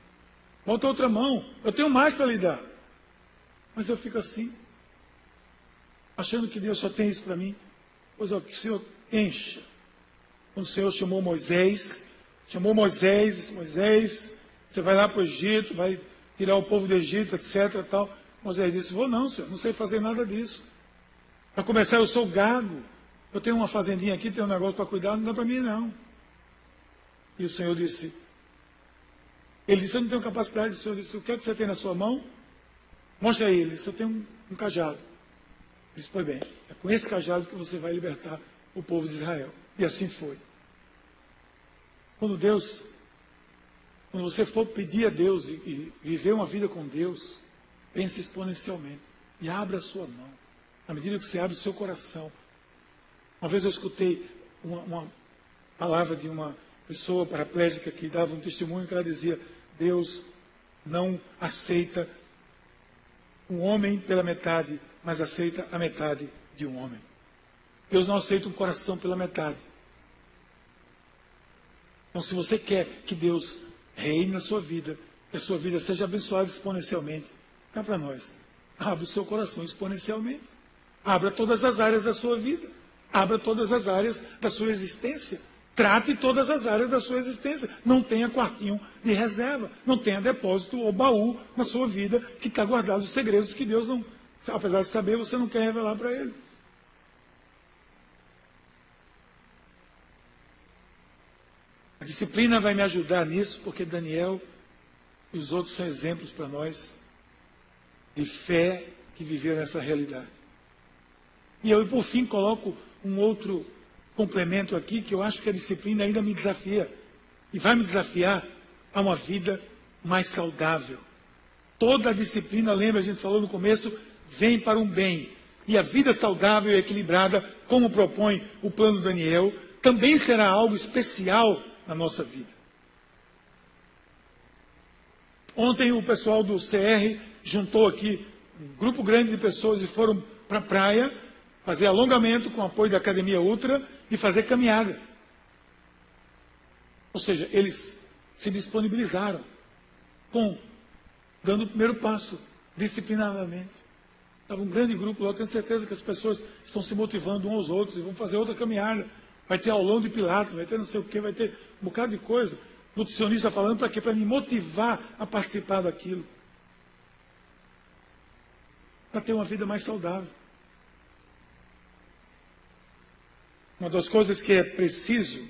[SPEAKER 1] Bota outra mão. Eu tenho mais para lhe dar. Mas eu fico assim, achando que Deus só tem isso para mim. Pois ó, que o Senhor encha. Quando o Senhor chamou Moisés, chamou Moisés, disse, Moisés, você vai lá para o Egito, vai tirar o povo do Egito, etc. Tal. Moisés disse, vou não, Senhor, não sei fazer nada disso. Para começar, eu sou gago. Eu tenho uma fazendinha aqui, tenho um negócio para cuidar, não dá para mim não. E o Senhor disse, ele disse, eu não tenho capacidade. O Senhor disse, o que é que você tem na sua mão? Mostra aí. Ele disse, eu tenho um, um cajado. Ele disse, pois bem, é com esse cajado que você vai libertar o povo de Israel. E assim foi. Quando Deus, quando você for pedir a Deus e, e viver uma vida com Deus, pense exponencialmente e abra a sua mão. À medida que você abre o seu coração, uma vez eu escutei uma, uma palavra de uma pessoa paraplégica que dava um testemunho que ela dizia: Deus não aceita um homem pela metade, mas aceita a metade de um homem. Deus não aceita um coração pela metade. Então, se você quer que Deus reine na sua vida, que a sua vida seja abençoada exponencialmente, cá para nós. Abra o seu coração exponencialmente. Abra todas as áreas da sua vida. Abra todas as áreas da sua existência. Trate todas as áreas da sua existência. Não tenha quartinho de reserva. Não tenha depósito ou baú na sua vida que está guardado os segredos que Deus não, apesar de saber, você não quer revelar para Ele. A disciplina vai me ajudar nisso, porque Daniel e os outros são exemplos para nós de fé que viveram essa realidade. E eu, por fim, coloco um outro complemento aqui que eu acho que a disciplina ainda me desafia e vai me desafiar a uma vida mais saudável. Toda a disciplina, lembra, a gente falou no começo, vem para um bem. E a vida saudável e equilibrada, como propõe o plano Daniel, também será algo especial na nossa vida. Ontem o pessoal do CR juntou aqui um grupo grande de pessoas e foram para a praia fazer alongamento com apoio da Academia Ultra e fazer caminhada. Ou seja, eles se disponibilizaram com dando o primeiro passo, disciplinadamente. Estava um grande grupo lá, eu tenho certeza que as pessoas estão se motivando uns aos outros e vão fazer outra caminhada. Vai ter aulão de pilates, vai ter não sei o quê, vai ter um bocado de coisa. Nutricionista falando para quê? Para me motivar a participar daquilo. Para ter uma vida mais saudável. Uma das coisas que é preciso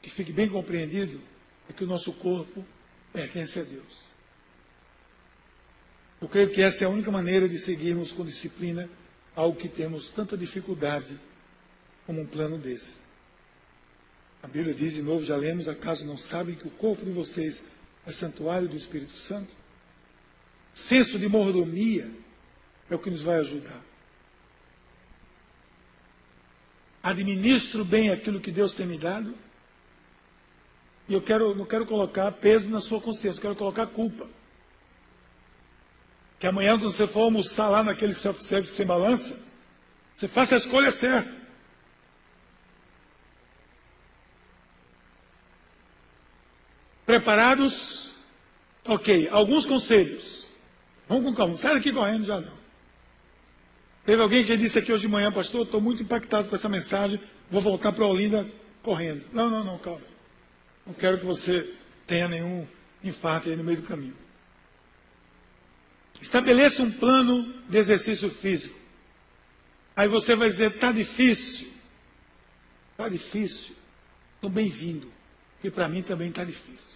[SPEAKER 1] que fique bem compreendido é que o nosso corpo pertence a Deus. Eu creio que essa é a única maneira de seguirmos com disciplina algo que temos tanta dificuldade como um plano desse. A Bíblia diz de novo, já lemos, acaso não sabem que o corpo de vocês é santuário do Espírito Santo? Senso de mordomia é o que nos vai ajudar. administro bem aquilo que Deus tem me dado. E eu quero, não quero colocar peso na sua consciência, eu quero colocar culpa. Que amanhã, quando você for almoçar lá naquele self-service sem balança, você faça a escolha certa. Preparados? Ok, alguns conselhos. Vamos com calma, sai daqui correndo já não. Teve alguém que disse aqui hoje de manhã, pastor, estou muito impactado com essa mensagem, vou voltar para Olinda correndo. Não, não, não, calma. Não quero que você tenha nenhum infarto aí no meio do caminho. Estabeleça um plano de exercício físico. Aí você vai dizer, está difícil. Está difícil. Estou bem-vindo. E para mim também está difícil.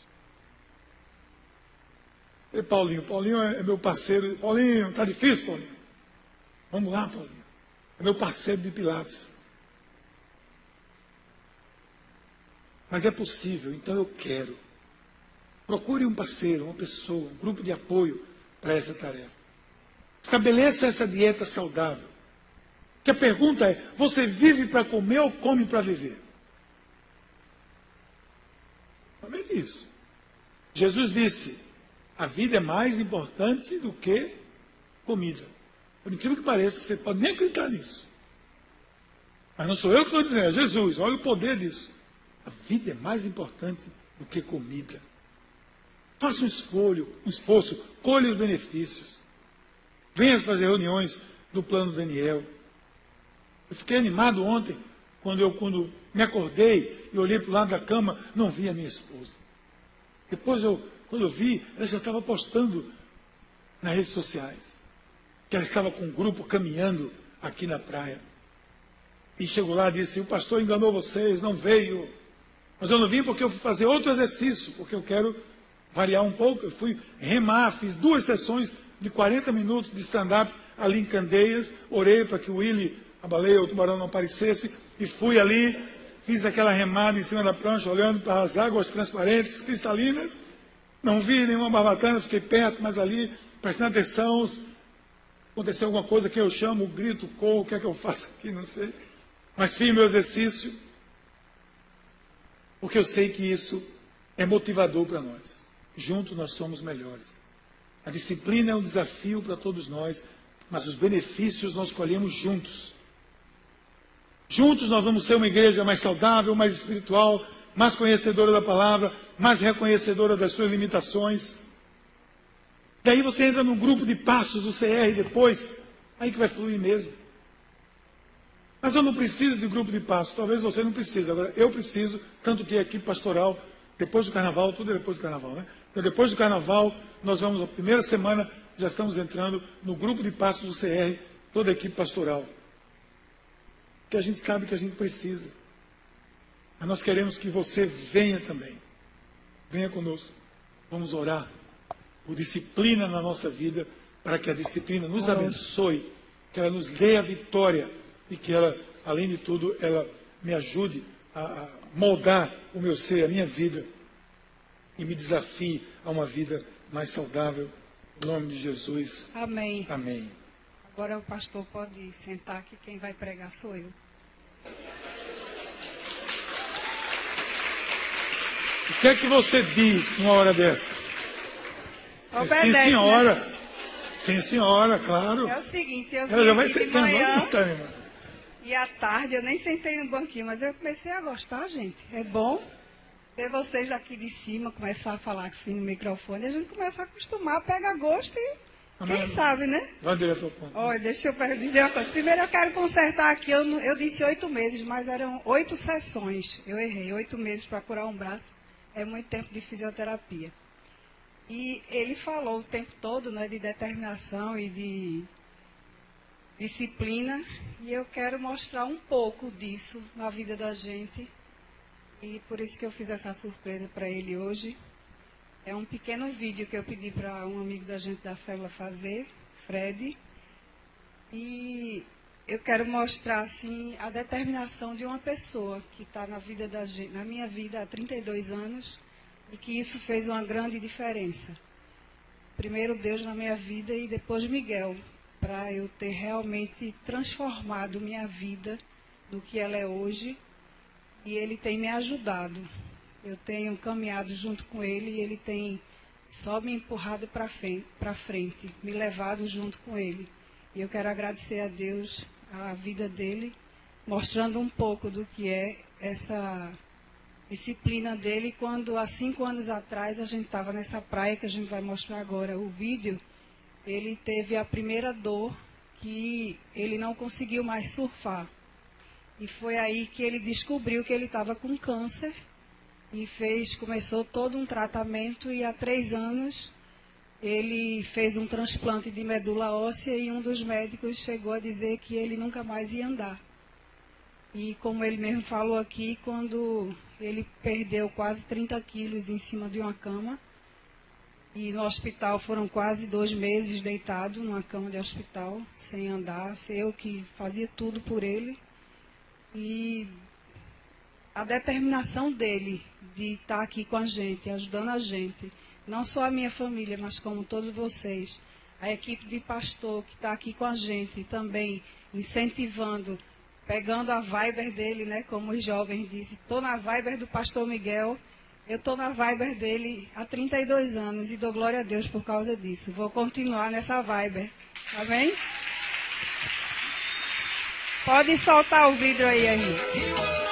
[SPEAKER 1] E Paulinho, Paulinho é meu parceiro. Paulinho, está difícil, Paulinho? Vamos lá, Paulinho. É meu parceiro de Pilates. Mas é possível, então eu quero. Procure um parceiro, uma pessoa, um grupo de apoio para essa tarefa. Estabeleça essa dieta saudável. Que a pergunta é: você vive para comer ou come para viver? Somente isso. Jesus disse: a vida é mais importante do que comida. Por incrível que pareça, você pode nem acreditar nisso. Mas não sou eu que estou dizendo, é Jesus. Olha o poder disso. A vida é mais importante do que comida. Faça um esforço, um esforço, colhe os benefícios. Venha fazer reuniões do plano Daniel. Eu fiquei animado ontem, quando eu quando me acordei e olhei para o lado da cama, não vi a minha esposa. Depois, eu, quando eu vi, ela já estava postando nas redes sociais que ela estava com um grupo caminhando aqui na praia. E chegou lá e disse: O pastor enganou vocês, não veio. Mas eu não vim porque eu fui fazer outro exercício, porque eu quero variar um pouco. Eu fui remar, fiz duas sessões de 40 minutos de stand-up ali em Candeias. Orei para que o Willy, a baleia, o tubarão não aparecesse. E fui ali, fiz aquela remada em cima da prancha, olhando para as águas transparentes, cristalinas. Não vi nenhuma barbatana, fiquei perto, mas ali, prestando atenção. Aconteceu alguma coisa que eu chamo, grito, corro, o que é que eu faço aqui, não sei. Mas fiz meu exercício, porque eu sei que isso é motivador para nós. Juntos nós somos melhores. A disciplina é um desafio para todos nós, mas os benefícios nós colhemos juntos. Juntos nós vamos ser uma igreja mais saudável, mais espiritual, mais conhecedora da palavra, mais reconhecedora das suas limitações. Daí você entra num grupo de passos do CR depois, aí que vai fluir mesmo. Mas eu não preciso de grupo de passos, talvez você não precise. Agora, eu preciso, tanto que a equipe pastoral, depois do carnaval, tudo é depois do carnaval, né? Então, depois do carnaval, nós vamos, a primeira semana, já estamos entrando no grupo de passos do CR, toda a equipe pastoral que a gente sabe que a gente precisa. Mas nós queremos que você venha também. Venha conosco. Vamos orar por disciplina na nossa vida, para que a disciplina nos abençoe, que ela nos dê a vitória e que ela, além de tudo, ela me ajude a, moldar o meu ser, a minha vida e me desafie a uma vida mais saudável. Em nome de Jesus.
[SPEAKER 3] Amém.
[SPEAKER 1] Amém.
[SPEAKER 3] Agora o pastor pode sentar que quem vai pregar sou eu.
[SPEAKER 1] O que é que você diz numa hora dessa?
[SPEAKER 3] Obedece,
[SPEAKER 1] Sim,
[SPEAKER 3] né?
[SPEAKER 1] senhora. Sim, senhora, claro.
[SPEAKER 3] É o seguinte, eu
[SPEAKER 1] Ela já vai sentando,
[SPEAKER 3] manhã
[SPEAKER 1] Tânia.
[SPEAKER 3] e à tarde eu nem sentei no banquinho, mas eu comecei a gostar, gente. É bom ver vocês aqui de cima começar a falar assim no microfone. A gente começa a acostumar, pega gosto e
[SPEAKER 1] Amém.
[SPEAKER 3] quem sabe, né?
[SPEAKER 1] Vai direto ao ponto.
[SPEAKER 3] Olha, deixa eu dizer uma coisa. Primeiro eu quero consertar aqui, eu, eu disse oito meses, mas eram oito sessões. Eu errei, oito meses para curar um braço. É muito tempo de fisioterapia. E ele falou o tempo todo né, de determinação e de disciplina. E eu quero mostrar um pouco disso na vida da gente. E por isso que eu fiz essa surpresa para ele hoje. É um pequeno vídeo que eu pedi para um amigo da gente da célula fazer, Fred. E eu quero mostrar assim a determinação de uma pessoa que está na vida da gente, na minha vida há 32 anos e que isso fez uma grande diferença. Primeiro Deus na minha vida e depois Miguel, para eu ter realmente transformado minha vida do que ela é hoje. E ele tem me ajudado. Eu tenho caminhado junto com ele e ele tem só me empurrado para frente, me levado junto com ele. E eu quero agradecer a Deus a vida dele, mostrando um pouco do que é essa disciplina dele. Quando há cinco anos atrás a gente estava nessa praia que a gente vai mostrar agora o vídeo, ele teve a primeira dor que ele não conseguiu mais surfar. E foi aí que ele descobriu que ele estava com câncer e fez, começou todo um tratamento e há três anos ele fez um transplante de medula óssea e um dos médicos chegou a dizer que ele nunca mais ia andar. E como ele mesmo falou aqui, quando ele perdeu quase 30 quilos em cima de uma cama, e no hospital foram quase dois meses deitado numa cama de hospital, sem andar, eu que fazia tudo por ele. E a determinação dele de estar aqui com a gente, ajudando a gente. Não só a minha família, mas como todos vocês. A equipe de pastor que está aqui com a gente também, incentivando, pegando a Viber dele, né? Como os jovens dizem, estou na Viber do pastor Miguel. Eu estou na Viber dele há 32 anos e dou glória a Deus por causa disso. Vou continuar nessa Viber. Amém? Pode soltar o vidro aí, Henrique.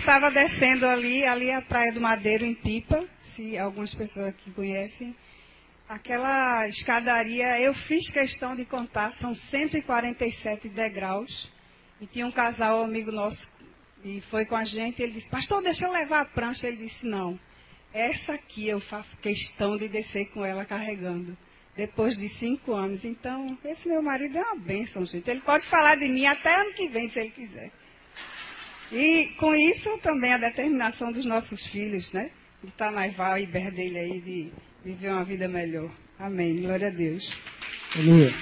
[SPEAKER 3] Estava descendo ali, ali é a Praia do Madeiro, em Pipa, se algumas pessoas aqui conhecem, aquela escadaria, eu fiz questão de contar, são 147 degraus, e tinha um casal, um amigo nosso, e foi com a gente, ele disse, pastor, deixa eu levar a prancha. Ele disse, não, essa aqui eu faço questão de descer com ela carregando depois de cinco anos. Então, esse meu marido é uma bênção, gente. Ele pode falar de mim até ano que vem, se ele quiser. E com isso também a determinação dos nossos filhos, né? De estar na Ival e dele aí, de viver uma vida melhor. Amém. Glória a Deus. Aleluia.